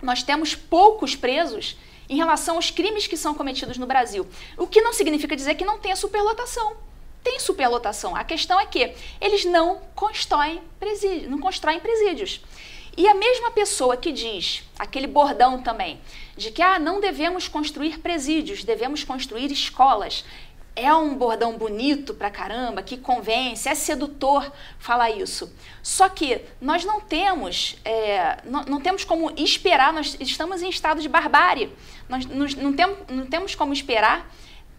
nós temos poucos presos em relação aos crimes que são cometidos no Brasil. O que não significa dizer que não tenha superlotação tem superlotação. A questão é que eles não constroem presídios, não constroem presídios. E a mesma pessoa que diz, aquele bordão também, de que ah, não devemos construir presídios, devemos construir escolas. É um bordão bonito pra caramba, que convence, é sedutor falar isso. Só que nós não temos, é, não, não, temos como esperar, nós estamos em estado de barbárie. Nós, não, tem, não temos como esperar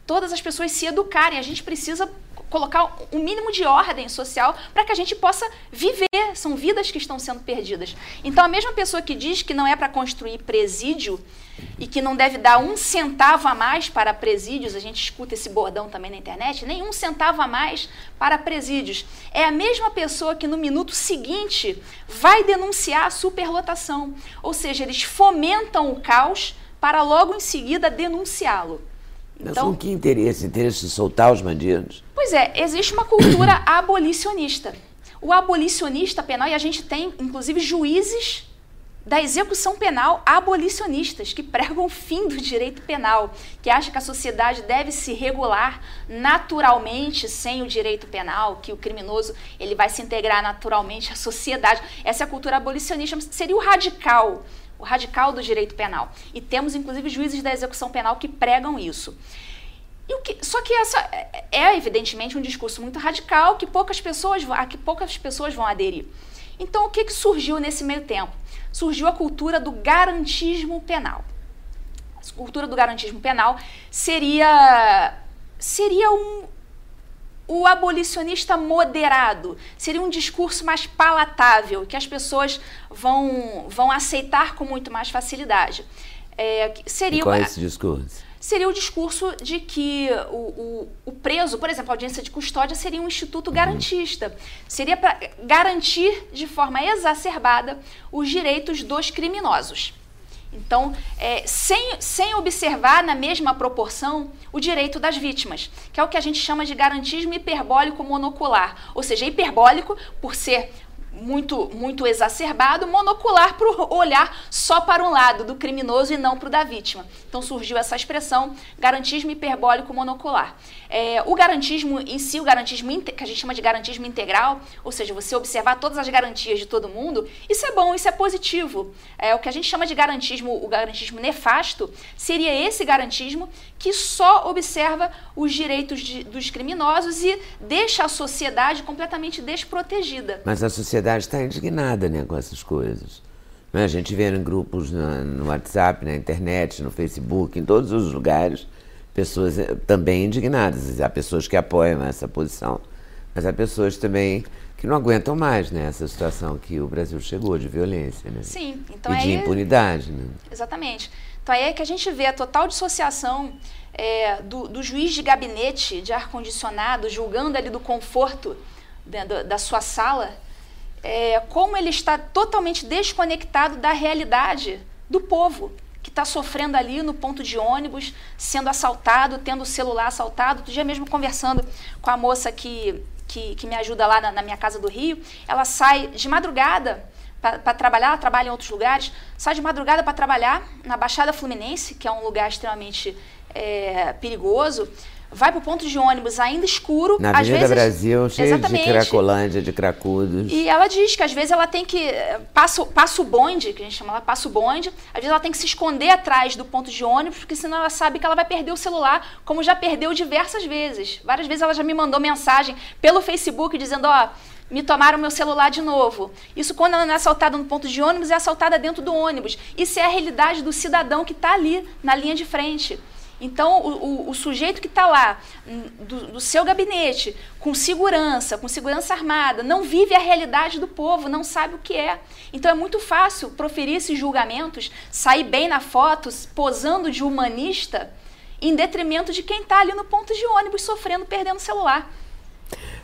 todas as pessoas se educarem. A gente precisa colocar um mínimo de ordem social para que a gente possa viver. São vidas que estão sendo perdidas. Então, a mesma pessoa que diz que não é para construir presídio e que não deve dar um centavo a mais para presídios, a gente escuta esse bordão também na internet, nem um centavo a mais para presídios. É a mesma pessoa que no minuto seguinte vai denunciar a superlotação. Ou seja, eles fomentam o caos para logo em seguida denunciá-lo. Mas então, com que interesse? Interesse de soltar os bandidos? Pois é, existe uma cultura abolicionista. O abolicionista penal, e a gente tem, inclusive, juízes da execução penal abolicionistas, que pregam o fim do direito penal, que acham que a sociedade deve se regular naturalmente sem o direito penal, que o criminoso ele vai se integrar naturalmente à sociedade. Essa é a cultura abolicionista, seria o radical radical do direito penal. E temos, inclusive, juízes da execução penal que pregam isso. Que, só que essa é, é, evidentemente, um discurso muito radical que poucas pessoas, a que poucas pessoas vão aderir. Então, o que, que surgiu nesse meio tempo? Surgiu a cultura do garantismo penal. A cultura do garantismo penal seria, seria um, o abolicionista moderado. Seria um discurso mais palatável, que as pessoas vão, vão aceitar com muito mais facilidade. É, seria e qual é esse discurso? Seria o discurso de que o, o, o, preso, por exemplo, a audiência de custódia seria um instituto garantista. Seria para garantir de forma exacerbada os direitos dos criminosos. Então, é, sem, sem observar na mesma proporção o direito das vítimas, que é o que a gente chama de garantismo hiperbólico monocular. Ou seja, hiperbólico por ser muito, muito exacerbado, monocular para olhar só para um lado do criminoso e não para o da vítima. Então surgiu essa expressão garantismo hiperbólico monocular. É, o garantismo em si, o garantismo que a gente chama de garantismo integral, ou seja, você observar todas as garantias de todo mundo, isso é bom, isso é positivo. É, o que a gente chama de garantismo, o garantismo nefasto, seria esse garantismo que só observa os direitos de, dos criminosos e deixa a sociedade completamente desprotegida. Mas a sociedade está indignada né, com essas coisas. Né? A gente vê em grupos no, no WhatsApp, na internet, no Facebook, em todos os lugares, pessoas eh, também indignadas. Há pessoas que apoiam essa posição, mas há pessoas também que não aguentam mais né, essa situação que o Brasil chegou de violência. Né? Sim, então e de impunidade. Né? Exatamente. Então aí é que a gente vê a total dissociação é, do, do, juiz de gabinete de ar-condicionado julgando ali do conforto da, da sua sala, é, como ele está totalmente desconectado da realidade do povo que está sofrendo ali no ponto de ônibus, sendo assaltado, tendo o celular assaltado. Outro dia mesmo conversando com a moça que, que, que me ajuda lá na, na minha casa do Rio, ela sai de madrugada para trabalhar, trabalha em outros lugares, sai de madrugada para trabalhar na Baixada Fluminense, que é um lugar extremamente é, perigoso, vai para o ponto de ônibus ainda escuro. Na Avenida vezes, Brasil, cheio exatamente. de cracolândia, de cracudos. E ela diz que às vezes ela tem que. Passa, passa o bonde, que a gente chama lá, passa o bonde, às vezes ela tem que se esconder atrás do ponto de ônibus, porque senão ela sabe que ela vai perder o celular, como já perdeu diversas vezes. Várias vezes ela já me mandou mensagem pelo Facebook dizendo: ó. Oh, me tomaram meu celular de novo. Isso quando ela não é assaltada no ponto de ônibus, é assaltada dentro do ônibus. Isso é a realidade do cidadão que está ali na linha de frente. Então, o, o, o sujeito que está lá, hum, do, do, seu gabinete, com segurança, com segurança armada, não vive a realidade do povo, não sabe o que é. Então, é muito fácil proferir esses julgamentos, sair bem na foto, posando de humanista, em detrimento de quem está ali no ponto de ônibus, sofrendo, perdendo o celular.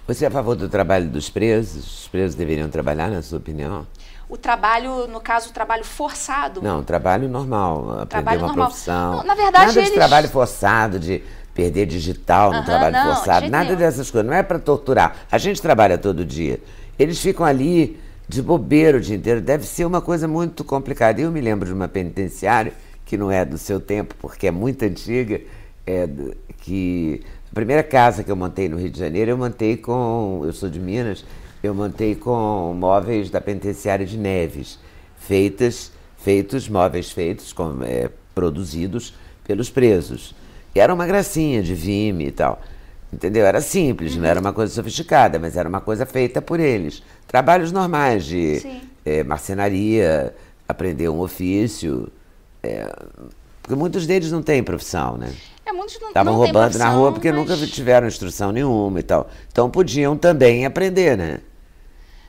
Você é a favor do trabalho dos presos? Os presos deveriam trabalhar, na sua opinião? O trabalho, no caso, o trabalho forçado. Não, trabalho normal, aprender trabalho uma normal. profissão. Não, na verdade, nada eles... de trabalho forçado, de perder digital no trabalho não, forçado, nada nenhum. dessas coisas. Não é para torturar. A gente trabalha todo dia. Eles ficam ali de bobeiro o dia inteiro. Deve ser uma coisa muito complicada. Eu me lembro de uma penitenciária, que não é do seu tempo, porque é muito antiga, é, que a primeira casa que eu montei no Rio de Janeiro, eu montei com. Eu sou de Minas, eu montei com móveis da penitenciária de Neves, feitas, feitos, móveis feitos, com, é, produzidos pelos presos. E era uma gracinha de vime e tal. Entendeu? Era simples, uhum. não era uma coisa sofisticada, mas era uma coisa feita por eles. Trabalhos normais de é, marcenaria, aprender um ofício. É, porque muitos deles não têm profissão, né? É, muitos não Estavam roubando na rua porque mas... nunca tiveram instrução nenhuma e tal. Então podiam também aprender, né?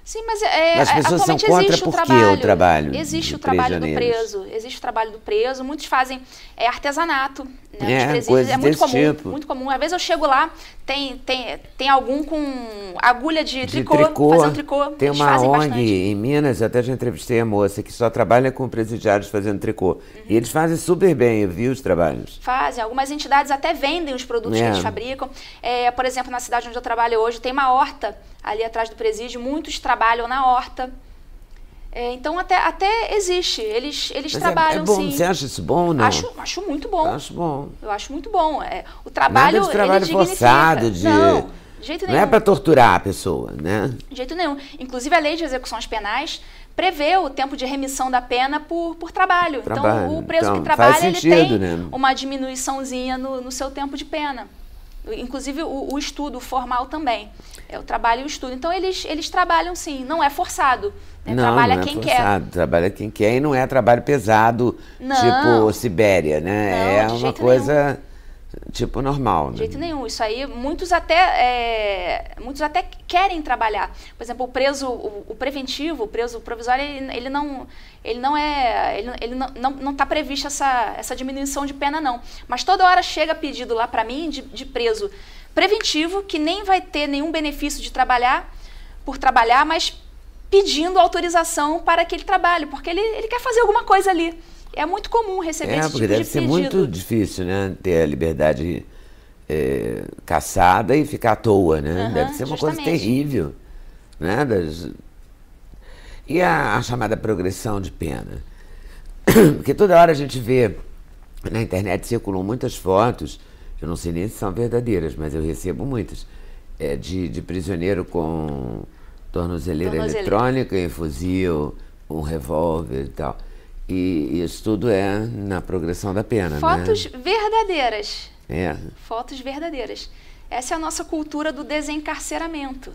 Sim, mas é, As pessoas são contra por que o trabalho? Existe o trabalho do preso, existe o trabalho do preso. Muitos fazem é, artesanato, né? É, é muito comum, tipo. muito comum. Às vezes eu chego lá, tem, tem, tem algum com agulha de, de tricô, tricô, fazendo tricô. Tem uma ONG bastante. em Minas, até já entrevistei a moça, que só trabalha com presidiários fazendo tricô. Uhum. E eles fazem super bem, eu vi os trabalhos. Fazem. Algumas entidades até vendem os produtos é. que eles fabricam. É, por exemplo, na cidade onde eu trabalho hoje, tem uma horta ali atrás do presídio, muitos trabalham na horta. É, então até, até existe, eles, eles Mas trabalham é, é bom. sim. Você acha isso bom ou não? Acho, acho muito bom. Eu acho bom. Eu acho muito bom. É, o trabalho, Nada de trabalho forçado, de... Não, de jeito nenhum. Não é para torturar a pessoa, né? De jeito nenhum. Inclusive a lei de execuções penais prevê o tempo de remissão da pena por, por trabalho. Então, trabalho. Então o preso então, que trabalha sentido, ele tem né? uma diminuiçãozinha no, no seu tempo de pena. inclusive o, o estudo formal também. É o trabalho e o estudo. Então eles, eles trabalham sim, não é forçado. Né? Não, trabalha não é quem forçado, quer. Trabalha quem quer e não é trabalho pesado, Não. tipo Sibéria, né? Não, é de uma coisa tipo normal. De né? jeito nenhum. Isso aí, muitos até, é, muitos até querem trabalhar. Por exemplo, o preso, o, o preventivo, o preso provisório, ele, ele não, ele não é, ele, ele não, não, não está prevista essa, essa diminuição de pena não. Mas toda hora chega pedido lá para mim de, de preso preventivo que nem vai ter nenhum benefício de trabalhar por trabalhar, mas pedindo autorização para que ele trabalhe, porque ele, ele quer fazer alguma coisa ali. É muito comum receber É, esse porque tipo deve de ser pedido. muito difícil, né? Ter a liberdade é, caçada e ficar à toa, né? Aham, deve ser uma coisa justamente. terrível. Né? Das... E a, a chamada progressão de pena? Porque toda hora a gente vê, na internet circulam muitas fotos, eu não sei nem se são verdadeiras, mas eu recebo muitas, é, de, de prisioneiro com tornozeleira Tornozeleira. eletrônica e fuzil, um revólver e tal. E isso tudo é na progressão da pena, Fotos né? verdadeiras. É. Fotos verdadeiras. Essa é a nossa cultura do desencarceramento.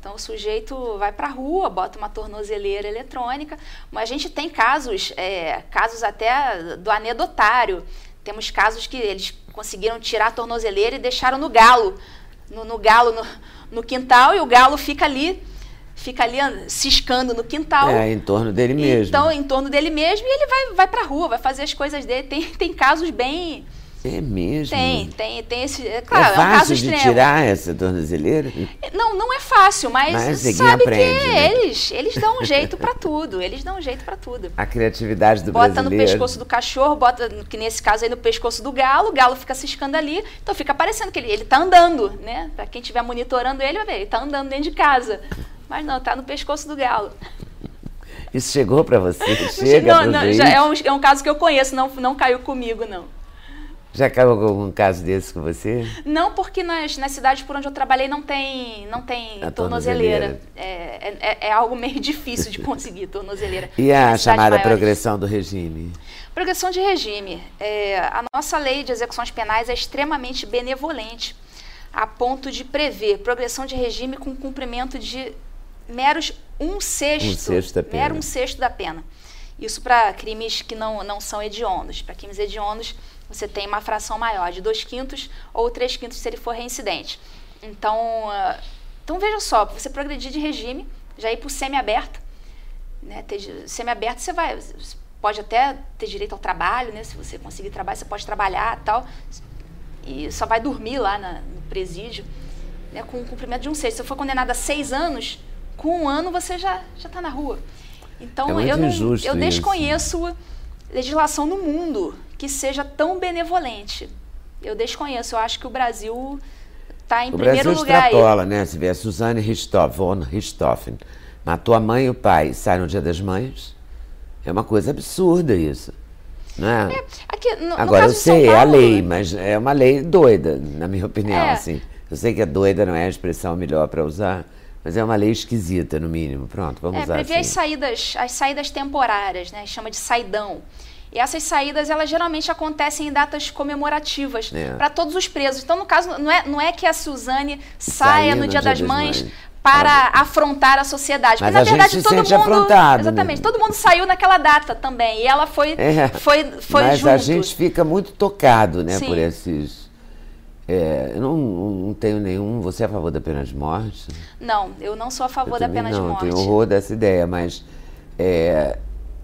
Então o sujeito vai para a rua, bota uma tornozeleira eletrônica, mas a gente tem casos, é, casos até do anedotário. Temos casos que eles conseguiram tirar a tornozeleira e deixaram no galo, no, no galo no, no quintal, e o galo fica ali, fica ali ciscando no quintal. É, em torno dele mesmo. Então, em torno dele mesmo, e ele vai, vai pra rua, vai fazer as coisas dele. Tem, tem casos bem. É mesmo. Tem, tem, tem esse. É, É claro, é, um caso fácil de extremo. tirar essa tornozeleira? Não, não é fácil, mas, Mas sabe aprende, que né? eles, eles dão um jeito pra tudo. Eles dão um jeito pra tudo. A criatividade do Bota no brasileiro. pescoço do cachorro, bota, que nesse caso aí, no pescoço do galo, o galo fica ciscando ali, então fica parecendo que ele, ele tá andando, né? Pra quem estiver monitorando ele, vai ver, ele tá andando dentro de casa. Mas não, tá no pescoço do galo. Isso chegou pra você? Chega não, não, já é, um, é um caso que eu conheço, não, não caiu comigo, não. Já caiu algum caso desse com você? Não, porque nas, nas cidades por onde eu trabalhei não tem, não tem A tornozeleira. É, é, é algo meio difícil de conseguir tornozeleira. E a chamada maiores. progressão do regime? Progressão de regime. É, a nossa lei de execuções penais é extremamente benevolente, a ponto de prever progressão de regime com cumprimento de meros um sexto, Um sexto da pena. mero um sexto da pena. Isso para crimes que não, não são hediondos. Para crimes hediondos, você tem uma fração maior, de dois quintos ou três quintos se ele for reincidente. Então, ah, então veja só, você progredir de regime, já ir para o semi-aberto, né, ter semi-aberto você vai você pode até ter direito ao trabalho, né, se você conseguir trabalhar, você pode trabalhar e tal, e só vai dormir lá na- no presídio, né, com o cumprimento de um sexto. Se você for condenado a seis anos, com um ano você já já está na rua. Então É eu não, eu isso. desconheço legislação no mundo que seja tão benevolente. Eu desconheço. Eu acho que o Brasil está em O primeiro Brasil lugar. aí. extrapola, né? Você vê a Suzane Richthofen, von Richthofen, matou a mãe e o pai, sai no dia das mães. É uma coisa absurda isso. Não é? Aqui, no, no Agora, eu de São sei, é a Paulo, lei, mas é uma lei doida, na minha opinião, É. assim. Eu sei que é doida não é a expressão melhor para usar, mas é uma lei esquisita, no mínimo. Pronto, vamos É, usar prevê as assim. saídas, as saídas temporárias, né? Chama de saidão. E essas saídas, elas geralmente acontecem em datas comemorativas É. para todos os presos. Então, no caso, não é, não é que a Suzane saia Saia no, Dia das, Mães, Mães. para afrontar a sociedade. Mas Porque, na a gente verdade, todo mundo. afrontado, né? Exatamente. Todo mundo saiu naquela data também. E ela foi, É, foi, foi mas junto. a gente fica muito tocado, né, Sim. por esses... é, eu não, não tenho nenhum... Você é a favor da pena de morte? Não, eu não sou a favor Eu da pena não, de morte. tenho horror dessa ideia, mas é,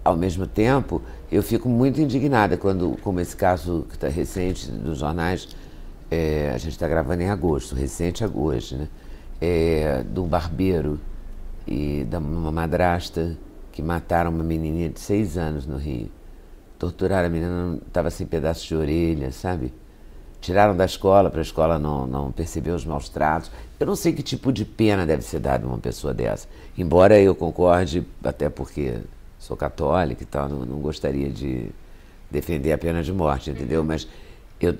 ao mesmo tempo eu fico muito indignada quando, como esse caso que está recente dos jornais, é, a gente está gravando em agosto, recente agosto, né? É, de um barbeiro e da uma madrasta que mataram uma menininha de seis anos no Rio. Torturaram a menina, estava sem pedaço de orelha, sabe? Tiraram da escola para a escola não, não perceber os maus tratos. Eu não sei que tipo de pena deve ser dada a uma pessoa dessa. Embora eu concorde, até porque sou católica e tal, não, não gostaria de defender a pena de morte, entendeu? Mas eu,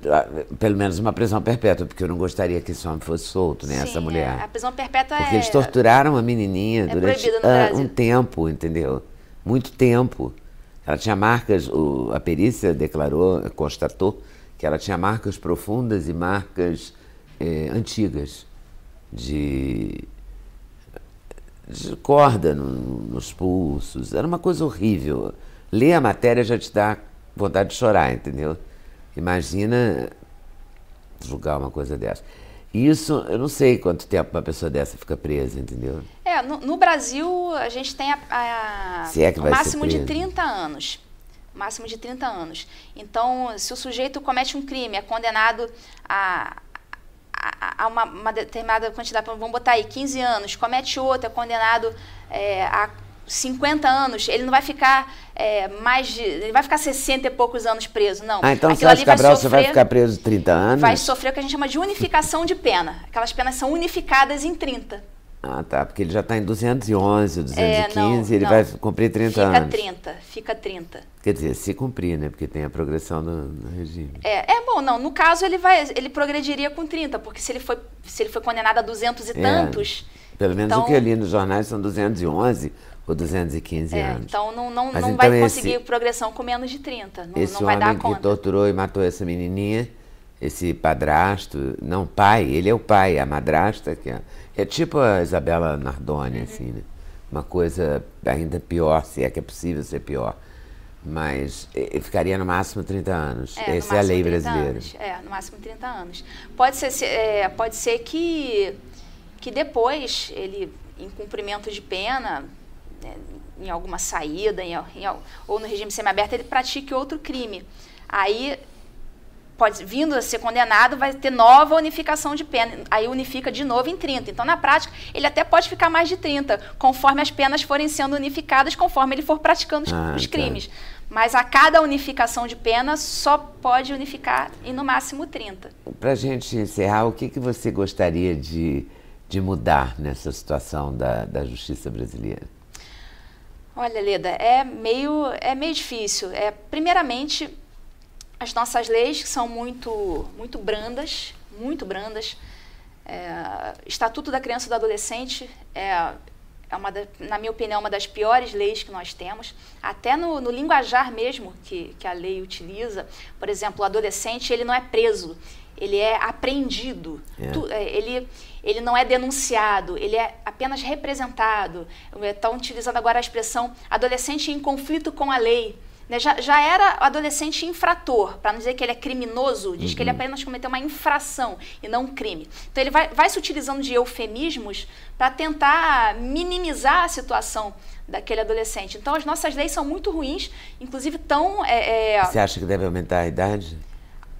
pelo menos uma prisão perpétua, porque eu não gostaria que esse homem fosse solto, né? Sim, essa mulher. é, a prisão perpétua Porque é. eles torturaram a menininha durante no ah, Brasil. um tempo, entendeu? Muito tempo. Ela tinha marcas, o- a perícia declarou, constatou que ela tinha marcas profundas e marcas é, antigas de corda no, nos pulsos. Era uma coisa horrível. Ler a matéria já te dá vontade de chorar, entendeu? Imagina julgar uma coisa dessa. Isso, eu não sei quanto tempo uma pessoa dessa fica presa, entendeu? É, no, no Brasil a gente tem a, a, Se é que o vai máximo de preso. 30 anos. Máximo de 30 anos. Então, se o sujeito comete um crime, é condenado a, a, a uma, uma determinada quantidade, vamos botar aí 15 anos, comete outro, é condenado é, a 50 anos, ele não vai ficar é, mais de. Ele vai ficar 60 e poucos anos preso, não. Ah, então Aquilo Celso ali vai Cabral, você vai sofrer- ficar preso 30 anos? vai sofrer o que a gente chama de unificação de pena. Aquelas penas são unificadas em 30. Ah, tá, porque ele já está em 211, 215, É, não, ele não. vai cumprir 30 fica anos. 30, fica 30. Quer dizer, se cumprir, né? Porque tem a progressão do, do regime. É, é bom, não. No caso, ele vai, ele progrediria com 30, porque se ele foi, se ele foi condenado a 200 e É, tantos. Pelo menos então, o que eu li nos jornais são 211 ou 215 é, anos. então não, não, Mas não então vai esse- conseguir progressão com menos de 30. Não, Esse não vai dar homem que conta. torturou e matou essa menininha, esse padrasto, não pai, ele é o pai, a madrasta, que é, é tipo a Isabela Nardoni, Uhum. assim, né? Uma coisa ainda pior, se é que é possível ser pior. Mas ficaria no máximo 30 anos. É, Essa é a lei 30 brasileira. anos. É, no máximo 30 anos. Pode ser, se- é, pode ser que, que depois ele, em cumprimento de pena, né, em alguma saída, em, em ou no regime semiaberto, ele pratique outro crime. Aí, pode, vindo a ser condenado, vai ter nova unificação de pena. Aí unifica de novo em 30. Então, na prática, ele até pode ficar mais de 30, conforme as penas forem sendo unificadas, conforme ele for praticando os, Ah, os tá. crimes. Mas a cada unificação de pena só pode unificar em no máximo 30. Para a gente encerrar, o que, que você gostaria de, de mudar nessa situação da, da justiça brasileira? Olha, Leda, é meio, é meio difícil. É, primeiramente, as nossas leis que são muito, muito brandas, muito brandas. É, Estatuto da Criança e do Adolescente é, é uma, da- na minha opinião, uma das piores leis que nós temos. Até no, no linguajar mesmo que, que a lei utiliza, por exemplo, o adolescente ele não é preso, ele é apreendido. É. Tu- é, ele, ele não é denunciado, ele é apenas representado. Estão utilizando agora a expressão adolescente em conflito com a lei. Né? Já, já era adolescente infrator, para não dizer que ele é criminoso, diz que ele apenas cometeu uma infração e não um crime. Então ele vai, vai se utilizando de eufemismos para tentar minimizar a situação daquele adolescente. Então as nossas leis são muito ruins, inclusive tão é, é, Você acha que deve aumentar a idade?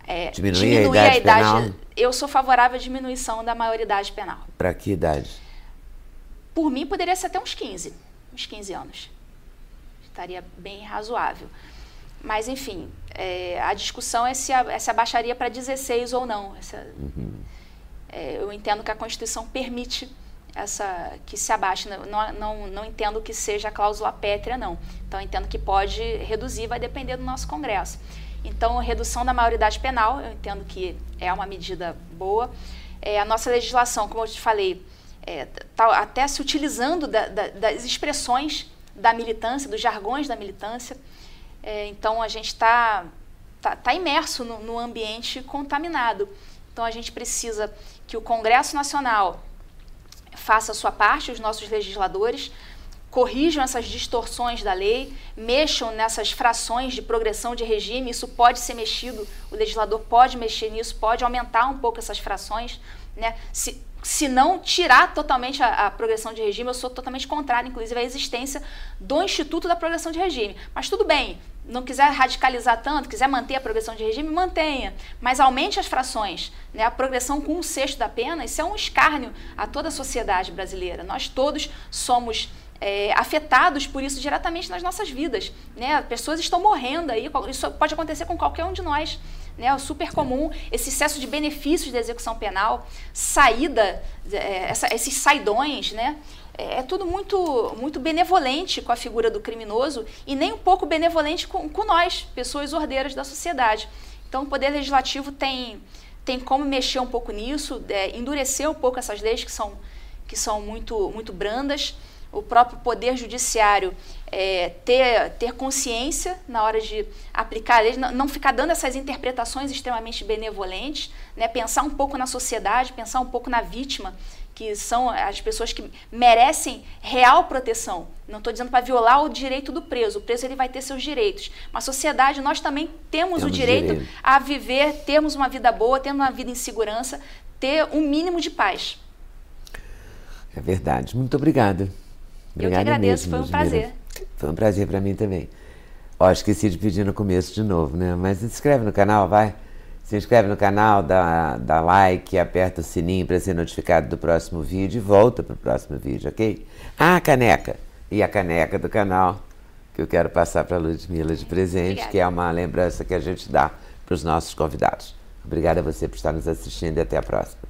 é, Diminuir a idade penal? Eu sou favorável à diminuição da maioridade penal. Para que idade? Por mim, poderia ser até uns 15, uns 15 anos. Estaria bem razoável. Mas, enfim, é, a discussão é se, a, é se abaixaria para 16 ou não. Essa, é, eu entendo que a Constituição permite essa que se abaixe. Não, não, não, entendo que seja a cláusula pétrea, não. Então, eu entendo que pode reduzir, vai depender do nosso Congresso. Então, redução da maioridade penal, eu entendo que é uma medida boa. É, a nossa legislação, como eu te falei, é, tá até se utilizando da- da- das expressões da militância, dos jargões da militância. É, então, a gente está tá, tá imerso no, no ambiente contaminado. Então, a gente precisa que o Congresso Nacional faça a sua parte, os nossos legisladores corrijam essas distorções da lei, mexam nessas frações de progressão de regime, isso pode ser mexido, o legislador pode mexer nisso, pode aumentar um pouco essas frações, né? Se, se não tirar totalmente a, a progressão de regime, eu sou totalmente contrário, inclusive, à existência do Instituto da Progressão de Regime. Mas tudo bem, não quiser radicalizar tanto, quiser manter a progressão de regime, mantenha. Mas aumente as frações. Né? A progressão com um sexto da pena, isso é um escárnio a toda a sociedade brasileira. Nós todos somos é, afetados por isso diretamente nas nossas vidas. Né? Pessoas estão morrendo aí, isso pode acontecer com qualquer um de nós. Né? É super comum esse excesso de benefícios da execução penal, saída, é, essa, esses saidões, né? É, é tudo muito, muito benevolente com a figura do criminoso e nem um pouco benevolente com, com nós, pessoas ordeiras da sociedade. Então, o Poder Legislativo tem, tem como mexer um pouco nisso, é, endurecer um pouco essas leis que são, que são muito, muito brandas. O próprio Poder Judiciário é, ter, ter consciência na hora de aplicar a lei, não, não ficar dando essas interpretações extremamente benevolentes, né, pensar um pouco na sociedade, pensar um pouco na vítima, que são as pessoas que merecem real proteção. Não estou dizendo para violar o direito do preso. O preso ele vai ter seus direitos. Mas a sociedade, nós também temos, temos o direito, direito a viver, termos uma vida boa, termos uma vida em segurança, ter um mínimo de paz. É verdade. Muito obrigada. Obrigada Eu que agradeço, mesmo, foi um prazer. Foi um prazer para mim também. Ó, esqueci de pedir no começo de novo, né? Mas se inscreve no canal, vai. Se inscreve no canal, dá, dá like, aperta o sininho para ser notificado do próximo vídeo e volta para o próximo vídeo, ok? Ah, a caneca. E a caneca do canal que eu quero passar para a Ludmilla de presente, Obrigada. que é uma lembrança que a gente dá para os nossos convidados. Obrigada a você por estar nos assistindo e até a próxima.